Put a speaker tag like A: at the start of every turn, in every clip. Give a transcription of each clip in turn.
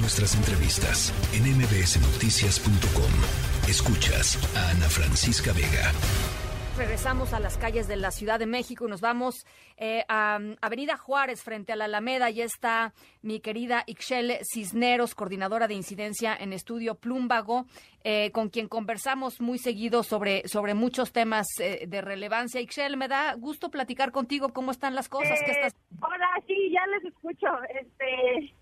A: Nuestras entrevistas en mbsnoticias.com. Escuchas a Ana Francisca Vega.
B: Regresamos a las calles de la Ciudad de México y nos vamos eh, a Avenida Juárez frente a la Alameda. Ya está mi querida Ixchel Cisneros, coordinadora de incidencia en Estudio Plumbago, eh, con quien conversamos muy seguido sobre, sobre muchos temas eh, de relevancia. Ixchel, me da gusto platicar contigo. ¿Cómo están las cosas?
C: estás... Hola, sí, ya les escucho. Este,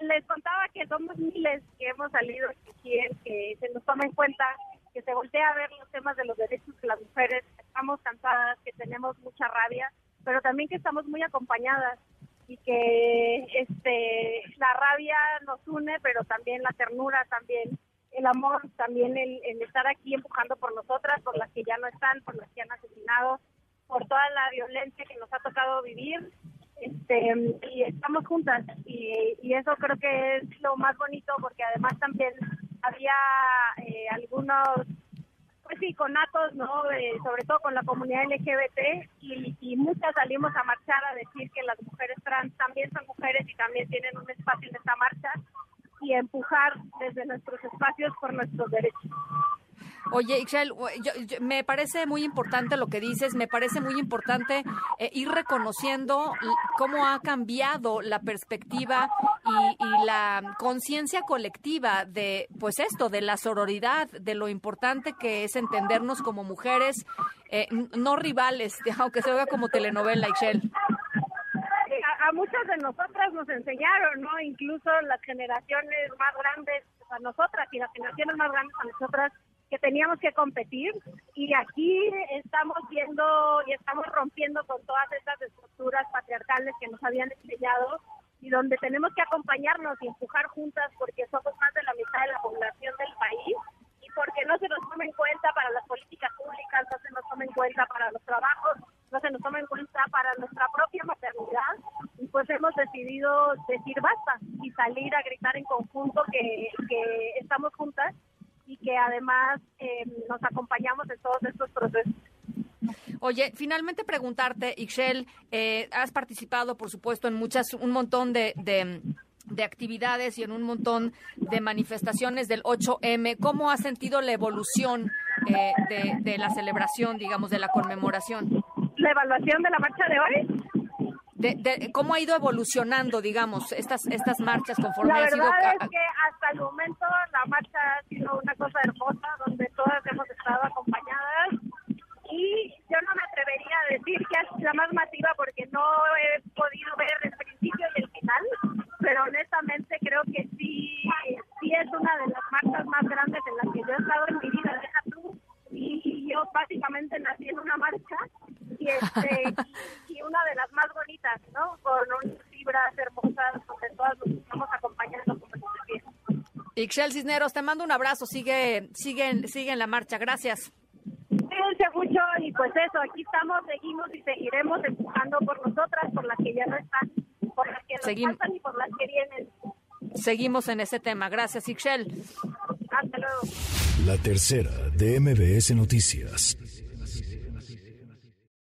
C: les contaba que somos miles que hemos salido aquí, que se nos toma en cuenta, que se voltea a ver los temas de los derechos de las mujeres, estamos cansadas, que tenemos mucha rabia, pero también que estamos muy acompañadas y que este la rabia nos une, pero también la ternura, también el amor, también el, el estar aquí empujando por nosotras, por las que ya no están, por las que han asesinado, por toda la violencia que nos ha tocado vivir este y estamos juntas y, y, eso creo que es lo más bonito porque además también había eh, algunos pues sí conatos no eh, sobre todo con la comunidad LGBT y, y muchas salimos a marchar a decir que las mujeres trans también son mujeres y también tienen un espacio en esta marcha y empujar desde nuestros espacios por nuestros derechos
B: Oye, Ixchel, me parece muy importante lo que dices, me parece muy importante eh, ir reconociendo cómo ha cambiado la perspectiva y, la conciencia colectiva de, pues esto, de la sororidad, de lo importante que es entendernos como mujeres, eh, no rivales, aunque se oiga como telenovela, Ixchel
C: a muchas de nosotras nos enseñaron, ¿no? Incluso las generaciones más grandes a nosotras y las generaciones más grandes a nosotras que teníamos que competir y aquí estamos viendo y estamos rompiendo con todas esas estructuras patriarcales que nos habían enseñado y donde tenemos que acompañarnos y empujar juntas porque somos más de la mitad de la población del país y porque no se nos toma en cuenta para las políticas públicas, no se nos toma en cuenta para los trabajos, no se nos toma en cuenta para nuestra propia maternidad y pues hemos decidido decir basta y salir a gritar en conjunto que, que estamos juntas que además eh, nos acompañamos en todos estos procesos.
B: Oye, finalmente preguntarte, Ixchel, eh, has participado, por supuesto, en muchas, un montón de, de, actividades y en un montón de manifestaciones del 8M. ¿Cómo has sentido la evolución eh, de, de, la celebración, digamos, de la conmemoración?
C: ¿La evaluación de la marcha de hoy?
B: De, cómo ha ido evolucionando, digamos, estas estas marchas conforme
C: la
B: ha sido...
C: es que hasta el momento la marcha ha sido una cosa hermosa, donde todas hemos estado acompañadas. Y yo no me atrevería a decir que es la más masiva porque no he podido ver el principio y el final, pero honestamente creo que sí, sí es una de las marchas más grandes en las que yo he estado en mi vida, deja tú, y, yo básicamente nací en una marcha y este una de las más bonitas, ¿no? Con unas fibras hermosas donde todas nos estamos acompañando como
B: Ixchel Cisneros, te mando un abrazo, sigue, sigue, sigue en la marcha, gracias.
C: Cuídense mucho y pues eso, aquí estamos, seguimos y seguiremos empujando por nosotras, por las que ya no están, por las que nos faltan y por las que vienen.
B: Seguimos en ese tema, gracias Ixchel.
C: Hasta luego.
A: La tercera de MBS Noticias.